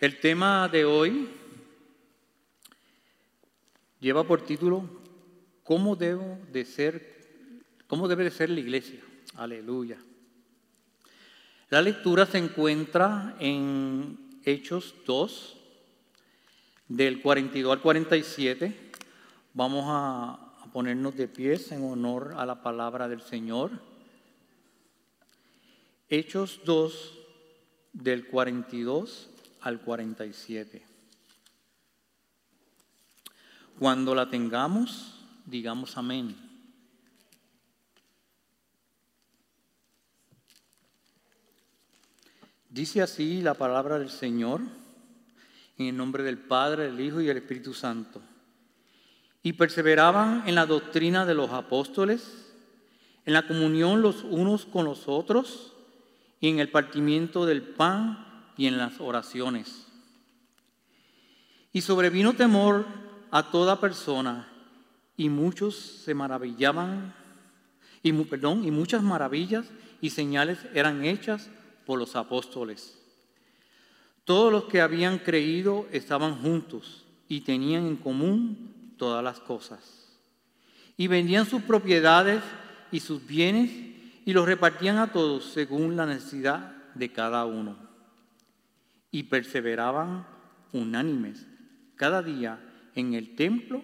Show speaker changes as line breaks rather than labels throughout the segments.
El tema de hoy lleva por título ¿Cómo debe de ser la iglesia? Aleluya. La lectura se encuentra en Hechos 2 del 42 al 47. Vamos a, a ponernos de pies en honor a la palabra del Señor. Hechos 2 del 42 al 47. Cuando la tengamos, digamos amén. Dice así la palabra del Señor, en el nombre del Padre, del Hijo y del Espíritu Santo. Y perseveraban en la doctrina de los apóstoles, en la comunión los unos con los otros y en el partimiento del pan y en las oraciones. Y sobrevino temor a toda persona y muchos se maravillaban, y, perdón, y muchas maravillas y señales eran hechas por los apóstoles. Todos los que habían creído estaban juntos y tenían en común todas las cosas. Y vendían sus propiedades y sus bienes y los repartían a todos según la necesidad de cada uno y perseveraban unánimes cada día en el templo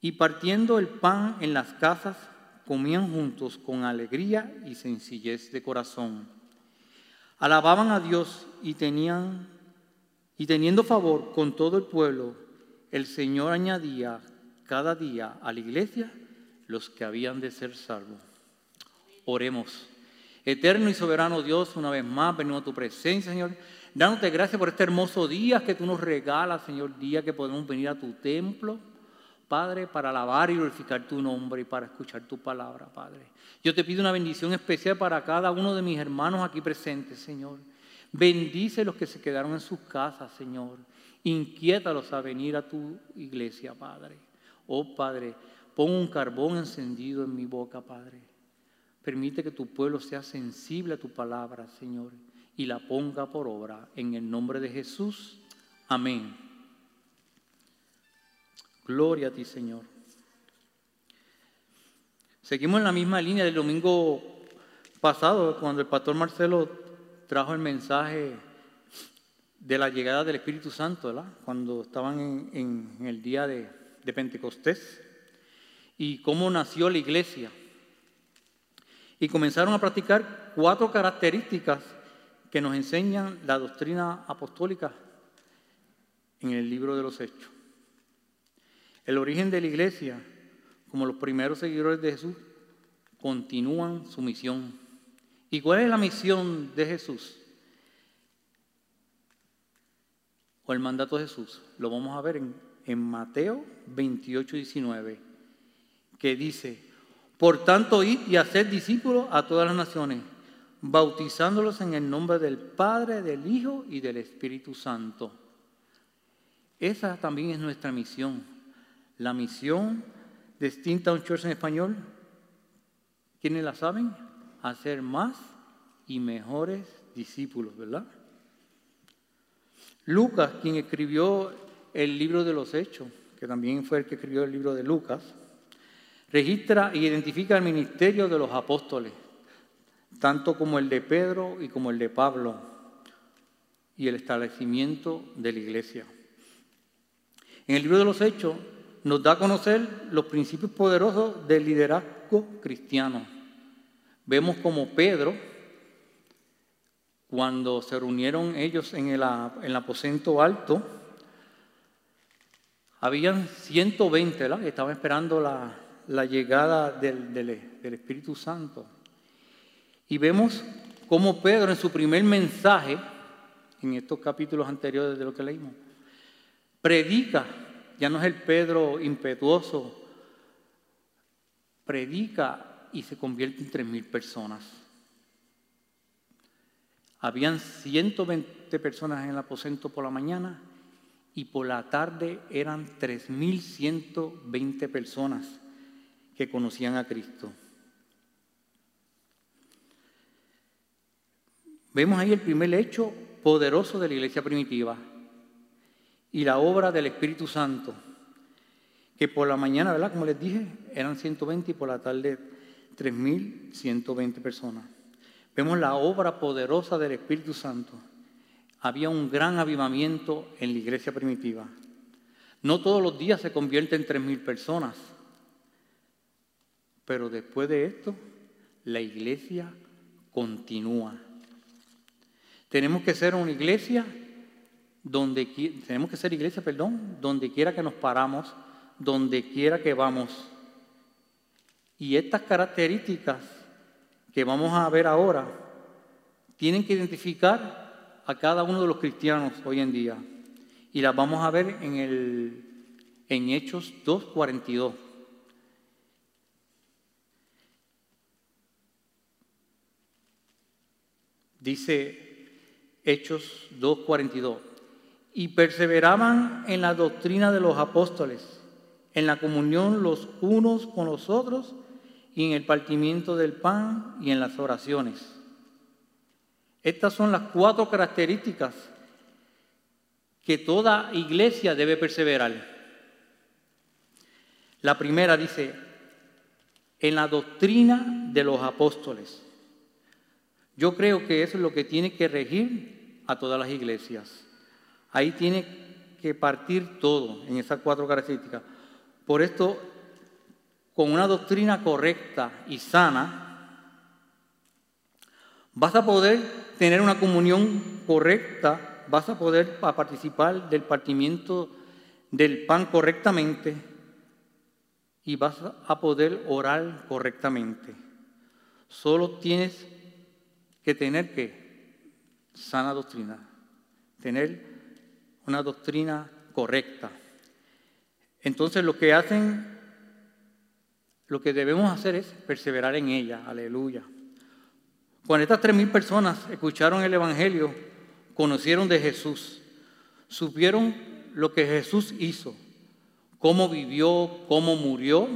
y partiendo el pan en las casas comían juntos con alegría y sencillez de corazón. Alababan a Dios y tenían y teniendo favor con todo el pueblo, el Señor añadía cada día a la iglesia los que habían de ser salvos. Oremos. Eterno y soberano Dios, una vez más venimos a tu presencia, Señor. Dándote gracias por este hermoso día que tú nos regalas, Señor, día que podemos venir a tu templo, Padre, para alabar y glorificar tu nombre y para escuchar tu palabra, Padre. Yo te pido una bendición especial para cada uno de mis hermanos aquí presentes, Señor. Bendice los que se quedaron en sus casas, Señor. Inquiétalos a venir a tu iglesia, Padre. Oh, Padre, pon un carbón encendido en mi boca, Padre Permite que tu pueblo sea sensible a tu palabra, Señor, y la ponga por obra. En el nombre de Jesús. Amén. Gloria a ti, Señor. Seguimos en la misma línea del domingo pasado, cuando el pastor Marcelo trajo el mensaje de la llegada del Espíritu Santo, ¿verdad? Cuando estaban en, el día de, Pentecostés y cómo nació la iglesia y comenzaron a practicar cuatro características que nos enseñan la doctrina apostólica en el libro de los Hechos. El origen de la iglesia, como los primeros seguidores de Jesús, continúan su misión. ¿Y cuál es la misión de Jesús? O el mandato de Jesús. Lo vamos a ver en, Mateo 28, 19, que dice, por tanto, id y haced discípulos a todas las naciones, bautizándolos en el nombre del Padre, del Hijo y del Espíritu Santo. Esa también es nuestra misión. La misión distinta a un church en español, ¿quiénes la saben? Hacer más y mejores discípulos, ¿verdad? Lucas, quien escribió el libro de los Hechos, que también fue el que escribió el libro de Lucas, Registra e identifica el ministerio de los apóstoles, tanto como el de Pedro y como el de Pablo, y el establecimiento de la iglesia. En el libro de los Hechos nos da a conocer los principios poderosos del liderazgo cristiano. Vemos como Pedro, cuando se reunieron ellos en el, en el aposento alto, habían 120 ¿verdad? que estaban esperando la, la llegada del, Espíritu Santo. Y vemos cómo Pedro en su primer mensaje, en estos capítulos anteriores de lo que leímos, predica, ya no es el Pedro impetuoso, predica y se convierte en tres mil personas. Habían 120 personas en el aposento por la mañana y por la tarde eran 3.120 personas que conocían a Cristo. Vemos ahí el primer hecho poderoso de la iglesia primitiva y la obra del Espíritu Santo, que por la mañana, ¿verdad? Como les dije, eran 120 y por la tarde 3.120 personas. Vemos la obra poderosa del Espíritu Santo. Había un gran avivamiento en la iglesia primitiva. No todos los días se convierte en 3.000 personas, pero después de esto, la iglesia continúa. Tenemos que ser una iglesia donde tenemos que ser iglesia, perdón, donde quiera que nos paramos, donde quiera que vamos. Y estas características que vamos a ver ahora tienen que identificar a cada uno de los cristianos hoy en día. Y las vamos a ver en, el, en Hechos 2.42. Dice Hechos 2.42 y perseveraban en la doctrina de los apóstoles, en la comunión los unos con los otros y en el partimiento del pan y en las oraciones. Estas son las cuatro características que toda iglesia debe perseverar. La primera dice, en la doctrina de los apóstoles. Yo creo que eso es lo que tiene que regir a todas las iglesias. Ahí tiene que partir todo en esas cuatro características. Por esto, con una doctrina correcta y sana, vas a poder tener una comunión correcta, vas a poder participar del partimiento del pan correctamente y vas a poder orar correctamente. Solo tienes que tener que sana doctrina, tener una doctrina correcta. Entonces lo que hacen, lo que debemos hacer es perseverar en ella, aleluya. Cuando estas tres mil personas escucharon el Evangelio, conocieron de Jesús, supieron lo que Jesús hizo, cómo vivió, cómo murió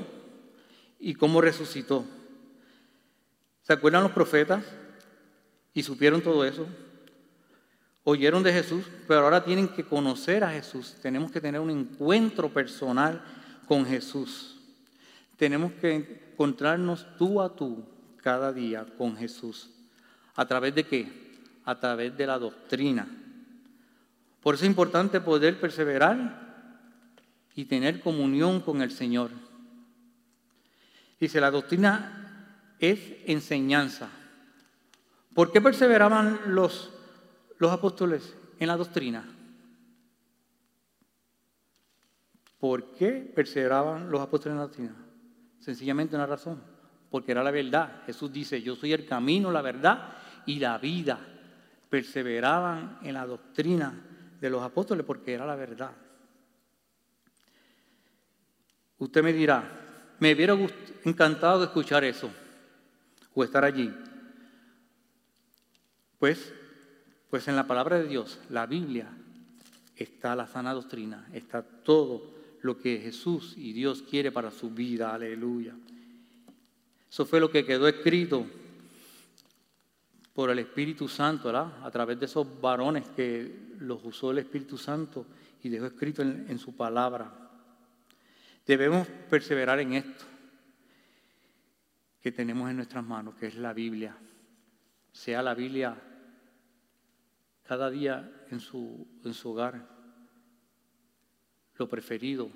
y cómo resucitó. ¿Se acuerdan los profetas? Y supieron todo eso. Oyeron de Jesús, pero ahora tienen que conocer a Jesús. Tenemos que tener un encuentro personal con Jesús. Tenemos que encontrarnos tú a tú cada día con Jesús. ¿A través de qué? A través de la doctrina. Por eso es importante poder perseverar y tener comunión con el Señor. Dice, la doctrina es enseñanza. ¿Por qué perseveraban los los apóstoles en la doctrina? ¿Por qué perseveraban los apóstoles en la doctrina? Sencillamente una razón, porque era la verdad. Jesús dice, yo soy el camino, la verdad y la vida. Perseveraban en la doctrina de los apóstoles porque era la verdad. Usted me dirá, me hubiera encantado escuchar eso o estar allí. Pues pues en la palabra de Dios, la Biblia, está la sana doctrina, está todo lo que Jesús y Dios quiere para su vida, aleluya. Eso fue lo que quedó escrito por el Espíritu Santo, ¿verdad? A través de esos varones que los usó el Espíritu Santo y dejó escrito en, en su palabra. Debemos perseverar en esto que tenemos en nuestras manos, que es la Biblia. Sea la Biblia cada día en su, en su hogar, lo preferido,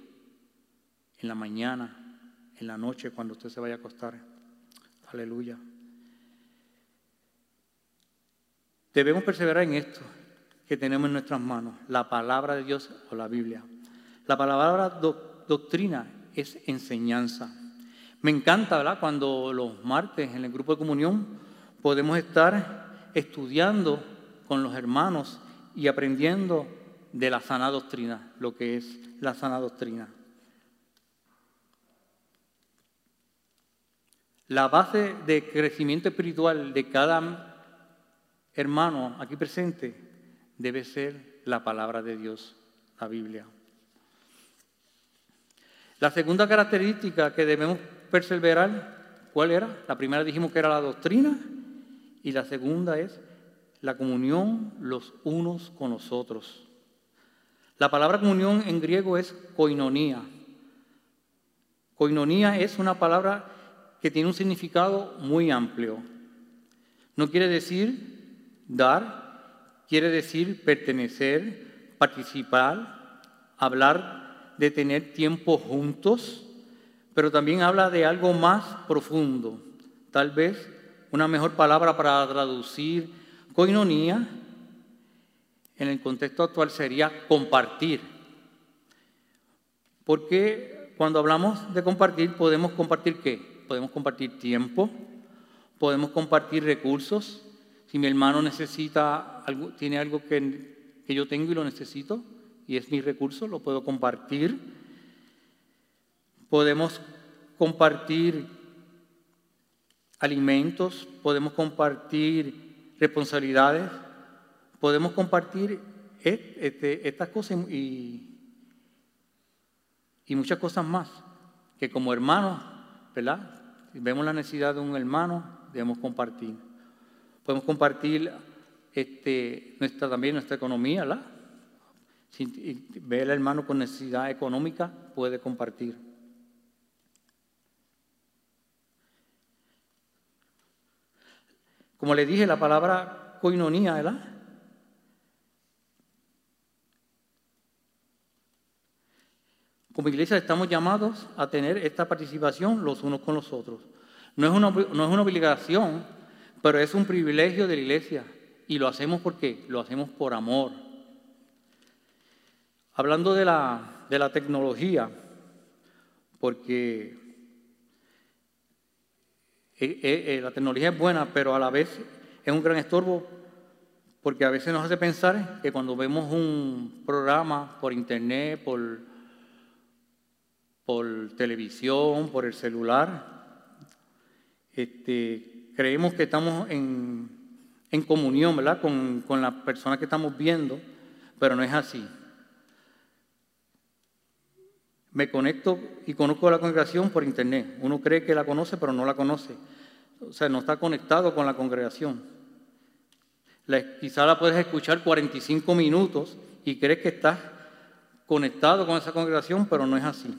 en la mañana, en la noche, cuando usted se vaya a acostar. Aleluya. Debemos perseverar en esto que tenemos en nuestras manos, la palabra de Dios o la Biblia. La palabra doctrina es enseñanza. Me encanta, ¿verdad? Cuando los martes en el grupo de comunión podemos estar estudiando con los hermanos y aprendiendo de la sana doctrina, lo que es la sana doctrina. La base de crecimiento espiritual de cada hermano aquí presente debe ser la palabra de Dios, la Biblia. La segunda característica que debemos perseverar, ¿cuál era? La primera dijimos que era la doctrina y la segunda es la comunión los unos con los otros. La palabra comunión en griego es koinonía. Koinonía es una palabra que tiene un significado muy amplio. No quiere decir dar, quiere decir pertenecer, participar, hablar de tener tiempo juntos, pero también habla de algo más profundo. Tal vez una mejor palabra para traducir koinonía en el contexto actual sería compartir. Porque cuando hablamos de compartir, podemos compartir qué? Podemos compartir tiempo, podemos compartir recursos. Si mi hermano necesita algo, tiene algo que, que yo tengo y lo necesito, y es mi recurso, lo puedo compartir. Podemos compartir alimentos, podemos compartir responsabilidades, podemos compartir este, estas cosas y, y muchas cosas más, que como hermanos, ¿verdad? Si vemos la necesidad de un hermano, debemos compartir. Podemos compartir este, nuestra, también nuestra economía, ¿verdad? Si ve al hermano con necesidad económica, puede compartir. Como le dije, la palabra coinonía, ¿verdad? Como iglesia estamos llamados a tener esta participación los unos con los otros. No es una, no es una obligación, pero es un privilegio de la iglesia. Y lo hacemos porque lo hacemos por amor. Hablando de la, de la tecnología, porque eh, eh, eh, la tecnología es buena, pero a la vez es un gran estorbo porque a veces nos hace pensar que cuando vemos un programa por internet, por, por televisión, por el celular, este, creemos que estamos en, comunión ¿verdad? Con, con las personas que estamos viendo, pero no es así. Me conecto y conozco a la congregación por internet. Uno cree que la conoce, pero no la conoce. O sea, no está conectado con la congregación. quizá la puedes escuchar 45 minutos y crees que estás conectado con esa congregación, pero no es así.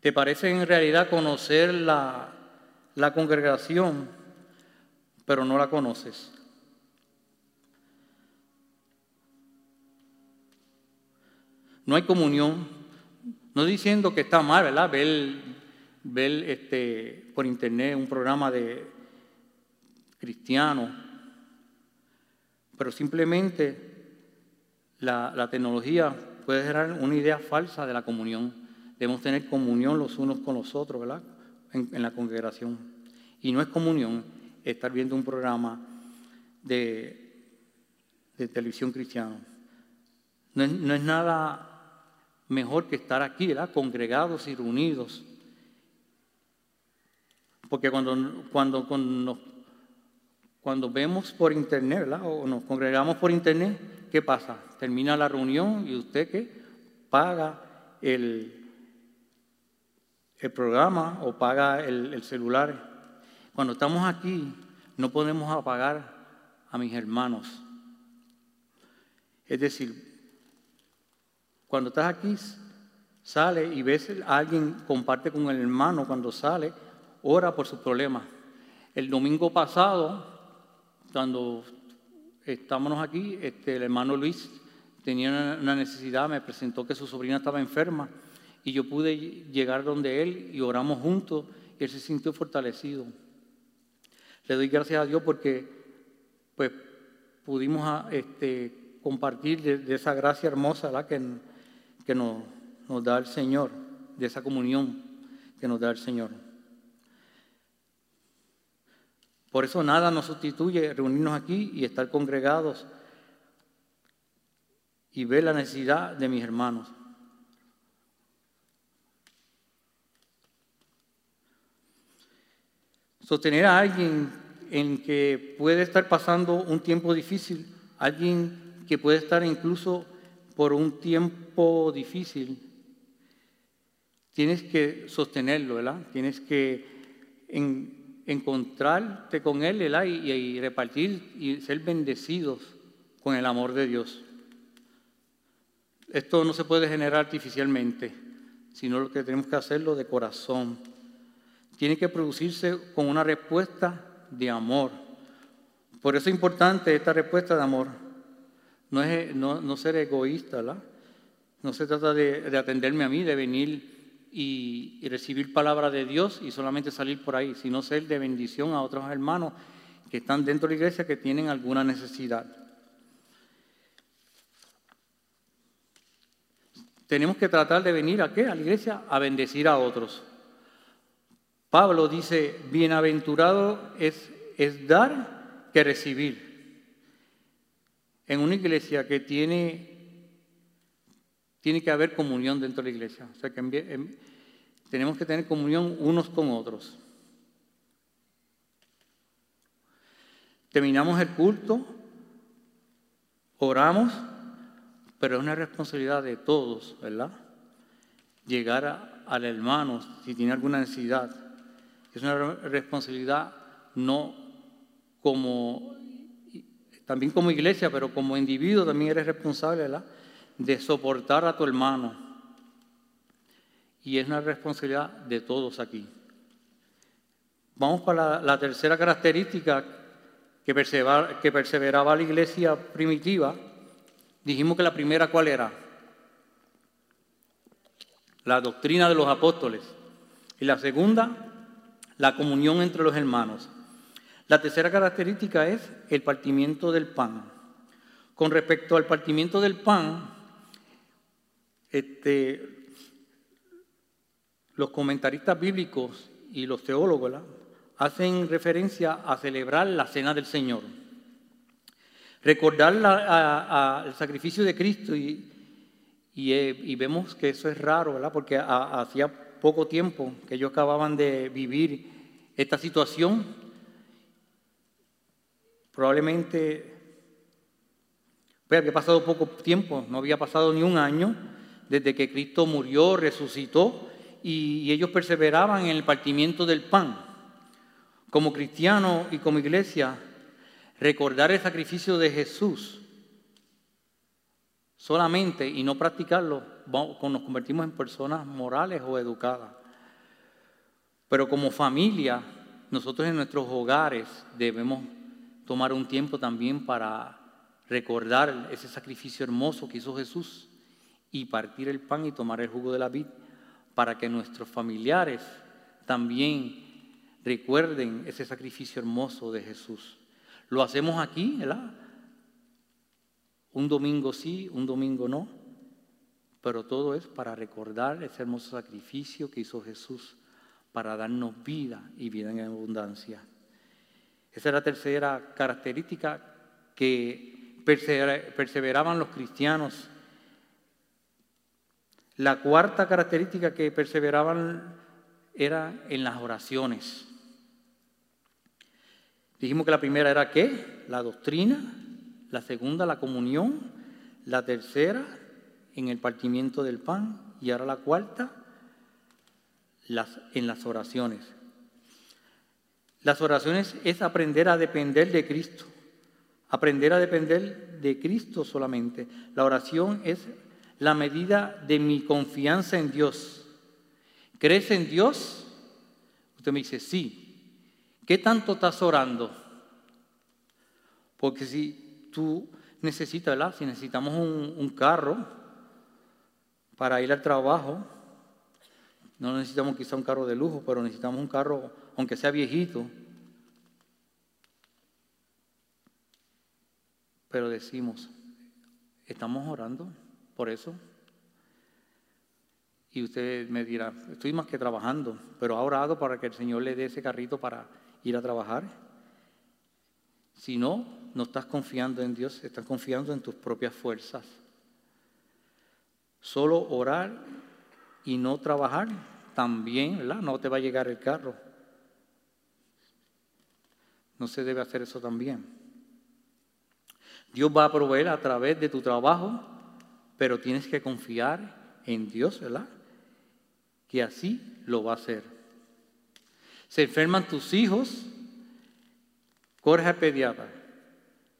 ¿Te parece en realidad conocer la, la congregación, pero no la conoces? No hay comunión. No diciendo que está mal, ¿verdad? Ver, ver este, por internet un programa de cristiano, pero simplemente la, tecnología puede generar una idea falsa de la comunión. Debemos tener comunión los unos con los otros, ¿verdad? En, la congregación. Y no es comunión estar viendo un programa de, televisión cristiano. No no es nada mejor que estar aquí, ¿verdad? Congregados y reunidos. Porque cuando, cuando, cuando, cuando vemos por internet. O nos congregamos por internet, ¿qué pasa? Termina la reunión y usted qué? Paga el, el programa o paga el, el celular. Cuando estamos aquí, no podemos apagar a mis hermanos. Es decir, cuando estás aquí, sale y ves a alguien, comparte con el hermano cuando sale, ora por sus problemas. El domingo pasado, cuando estábamos aquí, este, el hermano Luis tenía una necesidad, me presentó que su sobrina estaba enferma y yo pude llegar donde él y oramos juntos y él se sintió fortalecido. Le doy gracias a Dios porque pues, pudimos ah, este, compartir de, esa gracia hermosa ¿la? que que nos, da el Señor, de esa comunión que nos da el Señor. Por eso nada nos sustituye reunirnos aquí y estar congregados y ver la necesidad de mis hermanos. Sostener a alguien en que puede estar pasando un tiempo difícil, alguien que puede estar incluso por un tiempo difícil, tienes que sostenerlo, ¿verdad? Tienes que en encontrarte con Él ¿verdad? Y, y repartir y ser bendecidos con el amor de Dios. Esto no se puede generar artificialmente, sino lo que tenemos que hacerlo de corazón. Tiene que producirse con una respuesta de amor. Por eso es importante esta respuesta de amor. No, es, no, ser egoísta, ¿verdad? No se trata de, atenderme a mí, de venir y, y, recibir palabra de Dios y solamente salir por ahí, sino ser de bendición a otros hermanos que están dentro de la iglesia que tienen alguna necesidad. Tenemos que tratar de venir a qué? A la iglesia a bendecir a otros. Pablo dice, bienaventurado es, es dar que recibir. En una iglesia que tiene, tiene que haber comunión dentro de la iglesia. O sea que tenemos que tener comunión unos con otros. Terminamos el culto, oramos pero es una responsabilidad de todos, ¿verdad? Llegar al hermano si tiene alguna necesidad. Es una responsabilidad no como, también como iglesia, pero como individuo también eres responsable. De soportar a tu hermano. Y es una responsabilidad de todos aquí. Vamos para la, tercera característica que que perseveraba la iglesia primitiva Dijimos que la primera, ¿cuál era? La doctrina de los apóstoles. Y la segunda, la comunión entre los hermanos. La tercera característica es el partimiento del pan. Con respecto al partimiento del pan, este, los comentaristas bíblicos y los teólogos hacen referencia a celebrar la cena del Señor. Recordar el sacrificio de Cristo eh, y, vemos que eso es raro, ¿verdad? Porque hacía poco tiempo que ellos acababan de vivir esta situación. Probablemente pues, había pasado poco tiempo, no había pasado ni un año desde que Cristo murió, resucitó y ellos perseveraban en el partimiento del pan. Como cristianos y como iglesia recordar el sacrificio de Jesús solamente y no practicarlo, nos convertimos en personas morales o educadas. Pero como familia, nosotros en nuestros hogares debemos tomar un tiempo también para recordar ese sacrificio hermoso que hizo Jesús y partir el pan y tomar el jugo de la vid para que nuestros familiares también recuerden ese sacrificio hermoso de Jesús. Lo hacemos aquí, ¿verdad? Un domingo sí, un domingo no, pero todo es para recordar ese hermoso sacrificio que hizo Jesús para darnos vida y vida en abundancia. Esa es la tercera característica que perseveraban los cristianos. La cuarta característica que perseveraban era en las oraciones. Dijimos que la primera era qué? La doctrina, la segunda la comunión, la tercera en el partimiento del pan y ahora la cuarta las, en las oraciones. Las oraciones es aprender a depender de Cristo, aprender a depender de Cristo solamente. La oración es la medida de mi confianza en Dios. ¿Crees en Dios? Usted me dice, sí, ¿Qué tanto estás orando? Porque si tú necesitas. Si necesitamos un, carro para ir al trabajo, no necesitamos quizá un carro de lujo, pero necesitamos un carro, aunque sea viejito. Pero decimos, ¿estamos orando por eso? Y usted me dirá, estoy más que trabajando, pero ha orado para que el Señor le dé ese carrito para ir a trabajar. Si no, no estás confiando en Dios, estás confiando en tus propias fuerzas. Solo orar y no trabajar, también. No te va a llegar el carro. No se debe hacer eso también. Dios va a proveer a través de tu trabajo, pero tienes que confiar en Dios, ¿verdad? Que así lo va a hacer. Se enferman tus hijos, corres al pediatra.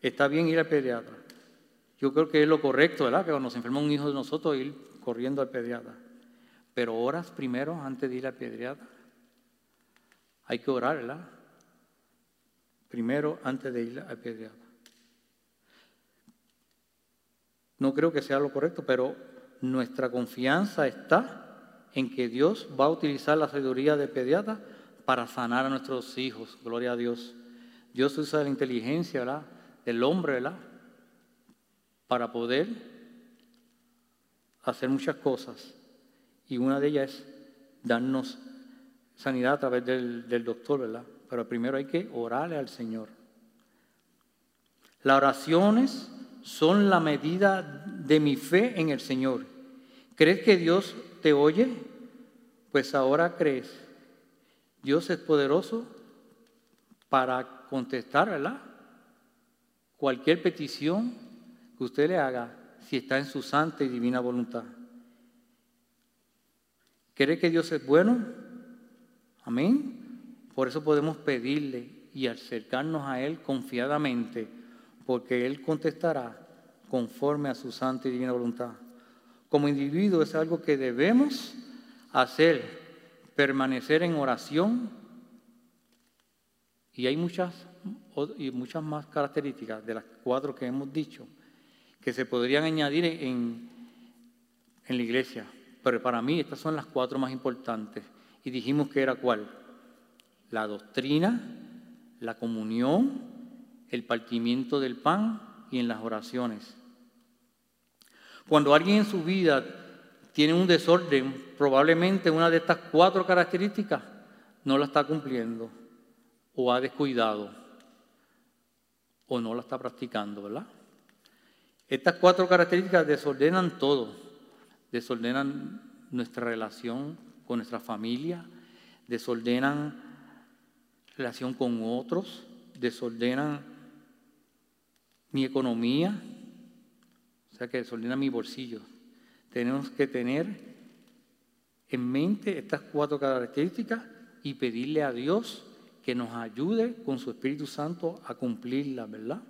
Está bien ir al pediatra. Yo creo que es lo correcto, ¿verdad? Que cuando se enferma un hijo de nosotros, ir corriendo al pediatra. Pero oras primero antes de ir al pediatra. Hay que orar, ¿verdad? Primero antes de ir pediatra. No creo que sea lo correcto, pero nuestra confianza está en que Dios va a utilizar la sabiduría de pediatra para sanar a nuestros hijos. Gloria a Dios. Dios usa la inteligencia del hombre para poder hacer muchas cosas. Y una de ellas es darnos sanidad a través del, del doctor, ¿verdad? Pero primero hay que orarle al Señor. Las oraciones son la medida de mi fe en el Señor. ¿Crees que Dios te oye? Pues ahora crees. Dios es poderoso para contestar, ¿verdad? Cualquier petición que usted le haga, si está en su santa y divina voluntad. ¿Cree que Dios es bueno? Amén. Por eso podemos pedirle y acercarnos a Él confiadamente porque Él contestará conforme a su santa y divina voluntad. Como individuo es algo que debemos hacer, permanecer en oración. Y hay muchas, y muchas más características de las cuatro que hemos dicho que se podrían añadir en, en la iglesia. Pero para mí estas son las cuatro más importantes. Y dijimos que era cuál? La doctrina, la comunión, el partimiento del pan y en las oraciones. Cuando alguien en su vida tiene un desorden, probablemente una de estas cuatro características no la está cumpliendo o ha descuidado o no la está practicando, ¿verdad? Estas cuatro características desordenan todo, desordenan nuestra relación con nuestra familia, desordenan relación con otros, desordenan mi economía, o sea que desordena mi bolsillo. Tenemos que tener en mente estas cuatro características y pedirle a Dios que nos ayude con su Espíritu Santo a cumplirlas, ¿verdad?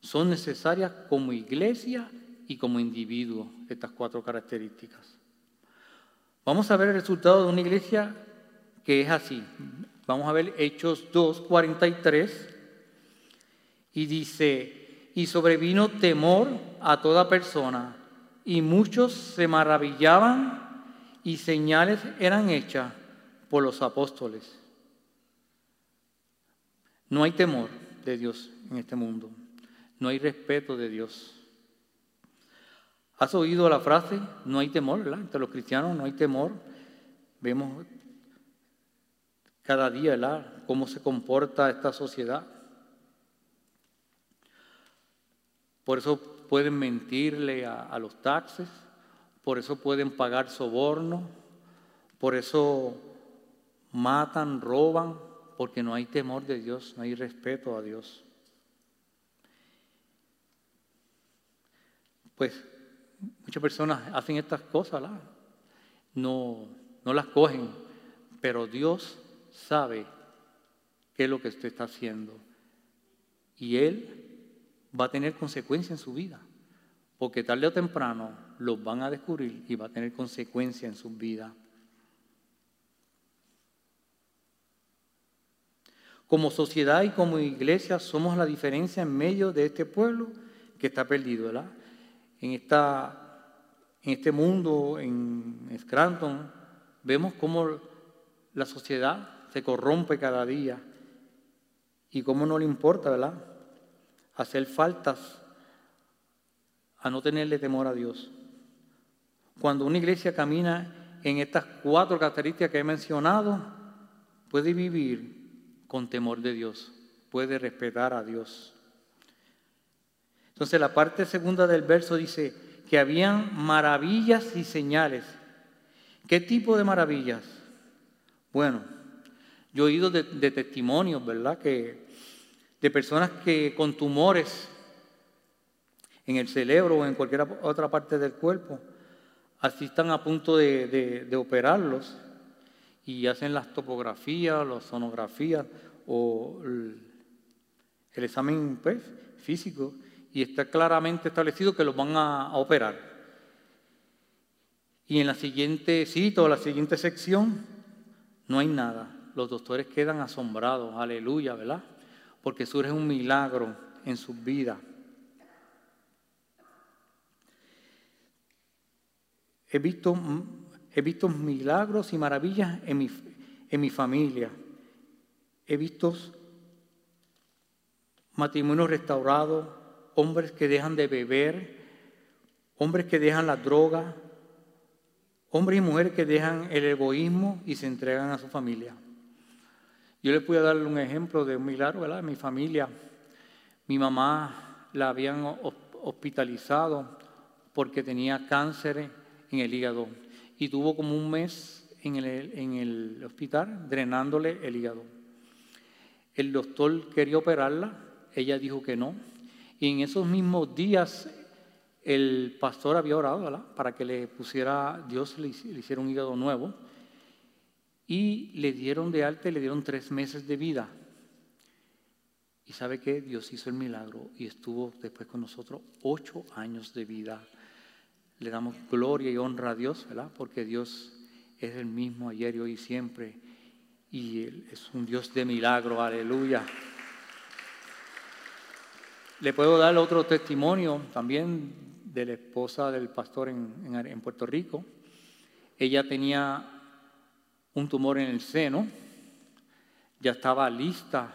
Son necesarias como iglesia y como individuo estas cuatro características. Vamos a ver el resultado de una iglesia que es así. Vamos a ver Hechos 2, 43 y dice, y sobrevino temor a toda persona, y muchos se maravillaban y señales eran hechas por los apóstoles. No hay temor de Dios en este mundo, no hay respeto de Dios. ¿Has oído la frase? No hay temor, ¿verdad? Entre los cristianos no hay temor. Vemos cada día, ¿verdad? Cómo se comporta esta sociedad. Por eso pueden mentirle a, los taxes, por eso pueden pagar soborno, por eso matan, roban, porque no hay temor de Dios, no hay respeto a Dios. Pues muchas personas hacen estas cosas, no, no las cogen, pero Dios sabe qué es lo que usted está haciendo. Y Él va a tener consecuencias en su vida, porque tarde o temprano los van a descubrir y va a tener consecuencias en su vida. Como sociedad y como iglesia somos la diferencia en medio de este pueblo que está perdido, ¿verdad? En, esta, en este mundo, en Scranton, vemos cómo la sociedad se corrompe cada día y cómo no le importa, ¿verdad? hacer faltas a no tenerle temor a Dios. Cuando una iglesia camina en estas cuatro características que he mencionado, puede vivir con temor de Dios, puede respetar a Dios. Entonces la parte segunda del verso dice que habían maravillas y señales. ¿Qué tipo de maravillas? Bueno, yo he oído de, de testimonios, ¿verdad? Que de personas que con tumores en el cerebro o en cualquier otra parte del cuerpo, así están a punto de, operarlos y hacen las topografías, las sonografías o el, examen pues, físico y está claramente establecido que los van a, operar. Y en la siguiente cita o la siguiente sección no hay nada. Los doctores quedan asombrados, aleluya, ¿verdad? Porque surge un milagro en sus vidas. He visto, he visto milagros y maravillas en mi, en mi familia. He visto matrimonios restaurados, hombres que dejan de beber, hombres que dejan la droga, hombres y mujeres que dejan el egoísmo y se entregan a su familia. Yo les puedo darle un ejemplo de un milagro, ¿verdad? Mi familia, mi mamá la habían hospitalizado porque tenía cáncer en el hígado y tuvo como un mes en el hospital drenándole el hígado. El doctor quería operarla, ella dijo que no. Y en esos mismos días el pastor había orado para que le pusiera, Dios le, hiciera un hígado nuevo. Y le dieron de alta y le dieron tres meses de vida. Y sabe que Dios hizo el milagro y estuvo después con nosotros ocho años de vida. Le damos gloria y honra a Dios, ¿verdad? Porque Dios es el mismo ayer y hoy y siempre. Y es un Dios de milagro, aleluya. Le puedo dar otro testimonio también de la esposa del pastor en, Puerto Rico. Ella tenía un tumor en el seno, ya estaba lista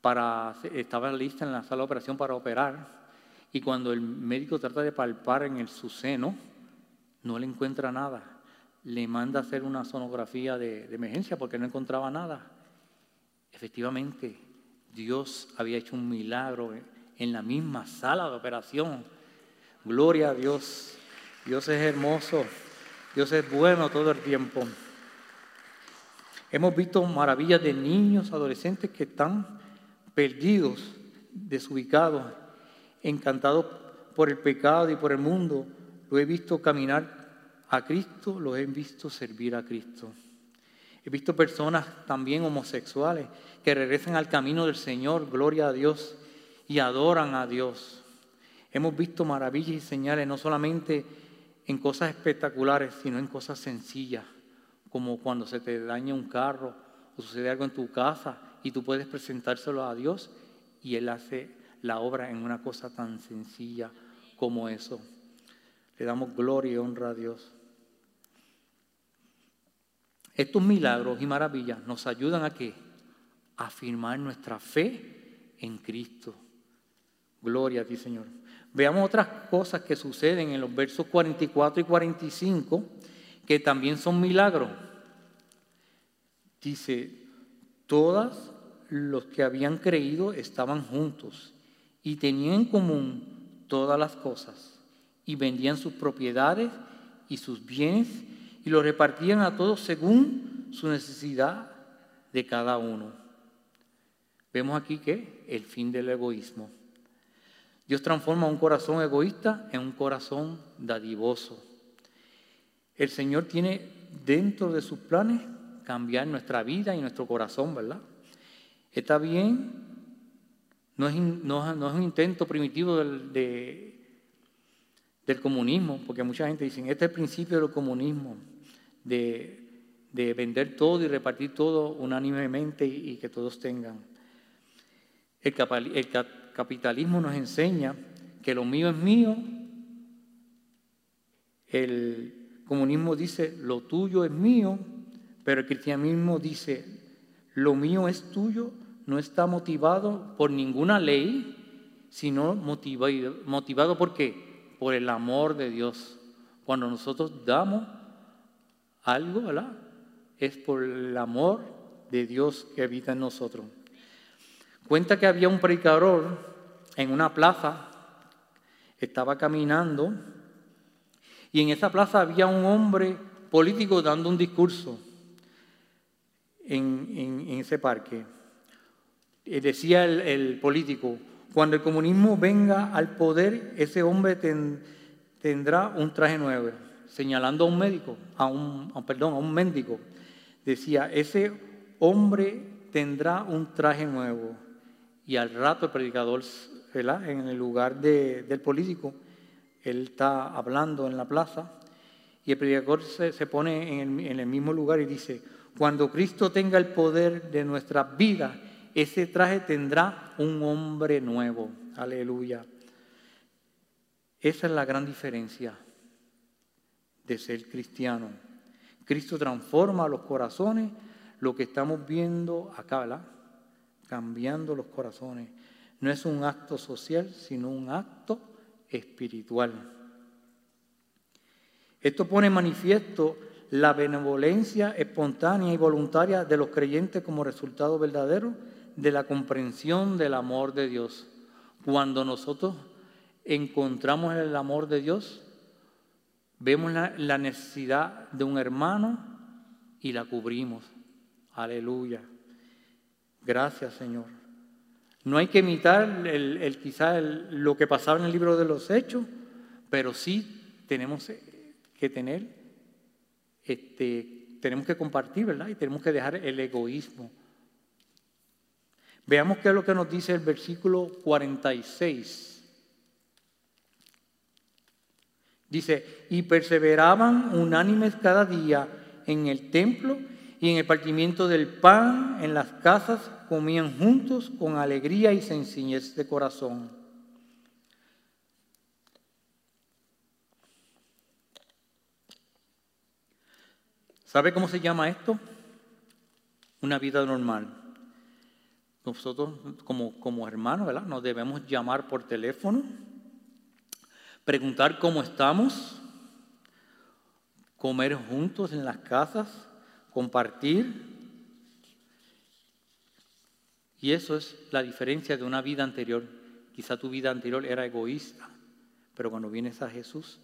para, estaba lista en la sala de operación para operar y cuando el médico trata de palpar en el, su seno, no le encuentra nada. Le manda a hacer una sonografía de, de emergencia porque no encontraba nada. Efectivamente, Dios había hecho un milagro en la misma sala de operación. Gloria a Dios. Dios es hermoso. Dios es bueno todo el tiempo. Hemos visto maravillas de niños, adolescentes que están perdidos, desubicados, encantado por el pecado y por el mundo, lo he visto caminar a Cristo, lo he visto servir a Cristo. He visto personas también homosexuales que regresan al camino del Señor, gloria a Dios, y adoran a Dios. Hemos visto maravillas y señales no solamente en cosas espectaculares, sino en cosas sencillas, como cuando se te daña un carro o sucede algo en tu casa y tú puedes presentárselo a Dios y Él hace la obra en una cosa tan sencilla como eso. Le damos gloria y honra a Dios. Estos milagros y maravillas nos ayudan a qué? A afirmar nuestra fe en Cristo. Gloria a ti, Señor. Veamos otras cosas que suceden en los versos 44 y 45 que también son milagros. Dice, todas los que habían creído estaban juntos y tenían en común todas las cosas y vendían sus propiedades y sus bienes y los repartían a todos según su necesidad de cada uno. Vemos aquí que el fin del egoísmo. Dios transforma un corazón egoísta en un corazón dadivoso. El Señor tiene dentro de sus planes cambiar nuestra vida y nuestro corazón, ¿verdad? Está bien no es, un intento primitivo del, del, comunismo, porque mucha gente dice, este es el principio del comunismo, de, vender todo y repartir todo unánimemente y, que todos tengan. El, el capitalismo nos enseña que lo mío es mío, el comunismo dice, lo tuyo es mío, pero el cristianismo dice, lo mío es tuyo no está motivado por ninguna ley, sino motivado, motivado por qué? Por el amor de Dios. Cuando nosotros damos algo, ¿verdad? Es por el amor de Dios que habita en nosotros. Cuenta que había un predicador en una plaza, estaba caminando, y en esa plaza había un hombre político dando un discurso en, ese parque. Eh, decía el, político, cuando el comunismo venga al poder, ese hombre tendrá un traje nuevo, señalando a un médico, a un, perdón, a un médico. decía, ese hombre tendrá un traje nuevo. Y al rato el predicador, ¿verdad? en el lugar del político, él está hablando en la plaza y el predicador se, pone en el, en el mismo lugar y dice, cuando Cristo tenga el poder de nuestra vida, ese traje tendrá un hombre nuevo. Aleluya. Esa es la gran diferencia de ser cristiano. Cristo transforma los corazones, lo que estamos viendo acá, ¿verdad? Cambiando los corazones. No es un acto social, sino un acto espiritual. Esto pone manifiesto la benevolencia espontánea y voluntaria de los creyentes como resultado verdadero de la comprensión del amor de Dios. Cuando nosotros encontramos el amor de Dios, vemos la, necesidad de un hermano y la cubrimos. Aleluya. Gracias, Señor. No hay que imitar el, quizá lo que pasaba en el libro de los Hechos, pero sí tenemos que tener, este, tenemos que compartir, ¿verdad? Y tenemos que dejar el egoísmo. Veamos qué es lo que nos dice el versículo 46. Dice, y perseveraban unánimes cada día en el templo y en el partimiento del pan, en las casas, comían juntos con alegría y sencillez de corazón. ¿Sabe cómo se llama esto? Una vida normal. Nosotros como, como hermanos, ¿verdad? Nos debemos llamar por teléfono preguntar cómo estamos, comer juntos en las casas, compartir. Y eso es la diferencia de una vida anterior. Quizá tu vida anterior era egoísta, pero cuando vienes a Jesús,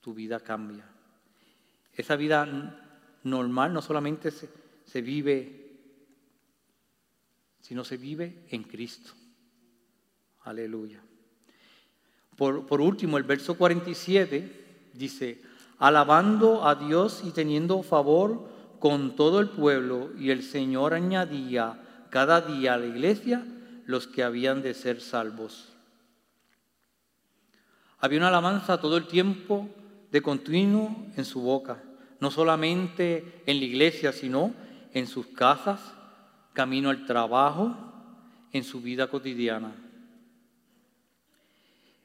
tu vida cambia. Esa vida normal no solamente se, se vive, sino se vive en Cristo. Aleluya. Por, último, el verso 47 dice, alabando a Dios y teniendo favor con todo el pueblo, y el Señor añadía cada día a la iglesia los que habían de ser salvos. Había una alabanza todo el tiempo de continuo en su boca, no solamente en la iglesia, sino en sus casas, camino al trabajo, en su vida cotidiana.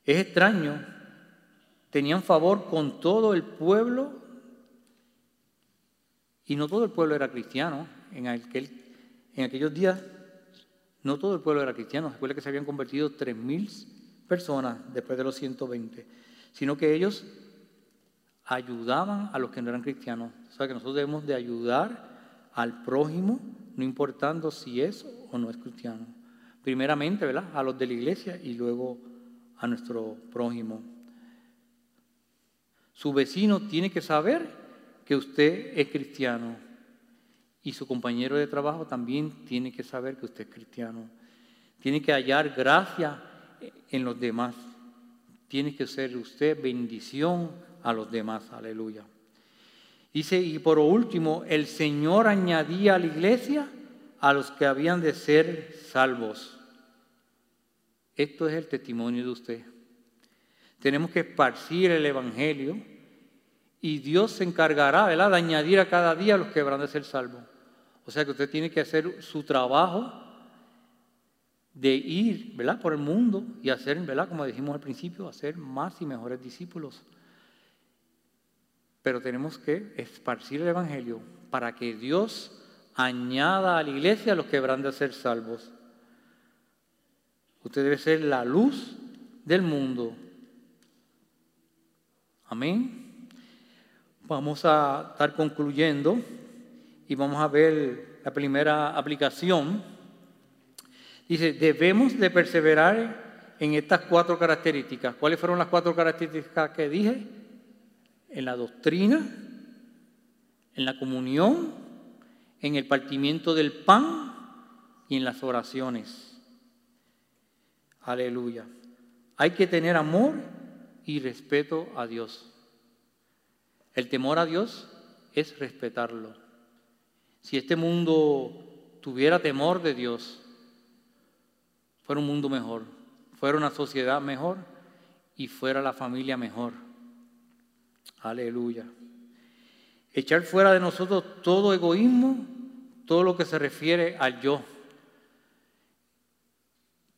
Es extraño, tenían favor con todo el pueblo y no todo el pueblo era cristiano. En, aquel, en aquellos días no todo el pueblo era cristiano. Recuerda que se habían convertido 3.000 personas después de los 120, sino que ellos ayudaban a los que no eran cristianos. O sea que nosotros debemos de ayudar al prójimo, no importando si es o no es cristiano. Primeramente, ¿verdad? A los de la iglesia y luego a nuestro prójimo. Su vecino tiene que saber que usted es cristiano y su compañero de trabajo también tiene que saber que usted es cristiano. Tiene que hallar gracia en los demás. Tiene que ser usted bendición a los demás. Aleluya. Dice, y por último, el Señor añadía a la iglesia a los que habían de ser salvos. Esto es el testimonio de usted. Tenemos que esparcir el Evangelio y Dios se encargará de añadir a cada día los que habrán de ser salvos. O sea que usted tiene que hacer su trabajo de ir ¿verdad? por el mundo y hacer, ¿verdad? como dijimos al principio, hacer más y mejores discípulos. Pero tenemos que esparcir el Evangelio para que Dios añada a la iglesia los que habrán de ser salvos. Usted debe ser la luz del mundo. Amén. Vamos a estar concluyendo y vamos a ver la primera aplicación. Dice, debemos de perseverar en estas cuatro características. ¿Cuáles fueron las cuatro características que dije? En la doctrina, en la comunión, en el partimiento del pan y en las oraciones. Aleluya. Hay que tener amor y respeto a Dios. El temor a Dios es respetarlo. Si este mundo tuviera temor de Dios, fuera un mundo mejor, fuera una sociedad mejor y fuera la familia mejor. Aleluya. Echar fuera de nosotros todo egoísmo, todo lo que se refiere al yo.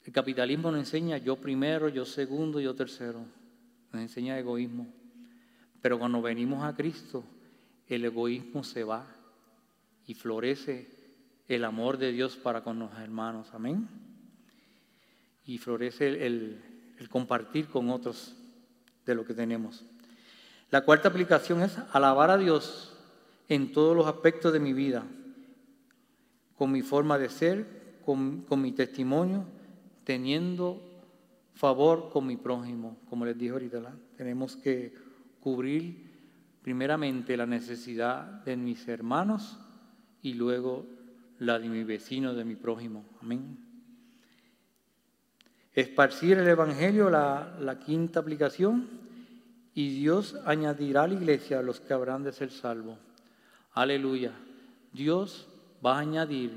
El capitalismo nos enseña yo primero, yo segundo, yo tercero. Nos enseña egoísmo. Pero cuando venimos a Cristo, el egoísmo se va y florece el amor de Dios para con los hermanos. Amén. Y florece el, compartir con otros de lo que tenemos. La cuarta aplicación es alabar a Dios en todos los aspectos de mi vida, con mi forma de ser, con, mi testimonio, teniendo favor con mi prójimo. Como les dije ahorita, tenemos que cubrir primeramente la necesidad de mis hermanos y luego la de mi vecino, de mi prójimo. Amén. Esparcir el Evangelio, la, la quinta aplicación, y Dios añadirá a la iglesia a los que habrán de ser salvos. Aleluya. Dios va a añadir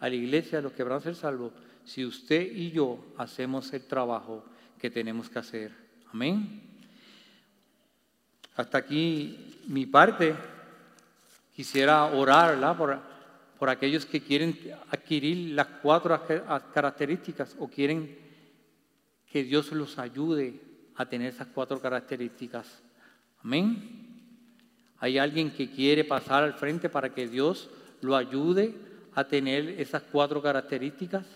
a la iglesia a los que habrán de ser salvos si usted y yo hacemos el trabajo que tenemos que hacer. Amén. Hasta aquí mi parte. Quisiera orar por, por aquellos que quieren adquirir las cuatro características o quieren que Dios los ayude a tener esas cuatro características. Amén. Hay alguien que quiere pasar al frente para que Dios lo ayude a tener esas cuatro características.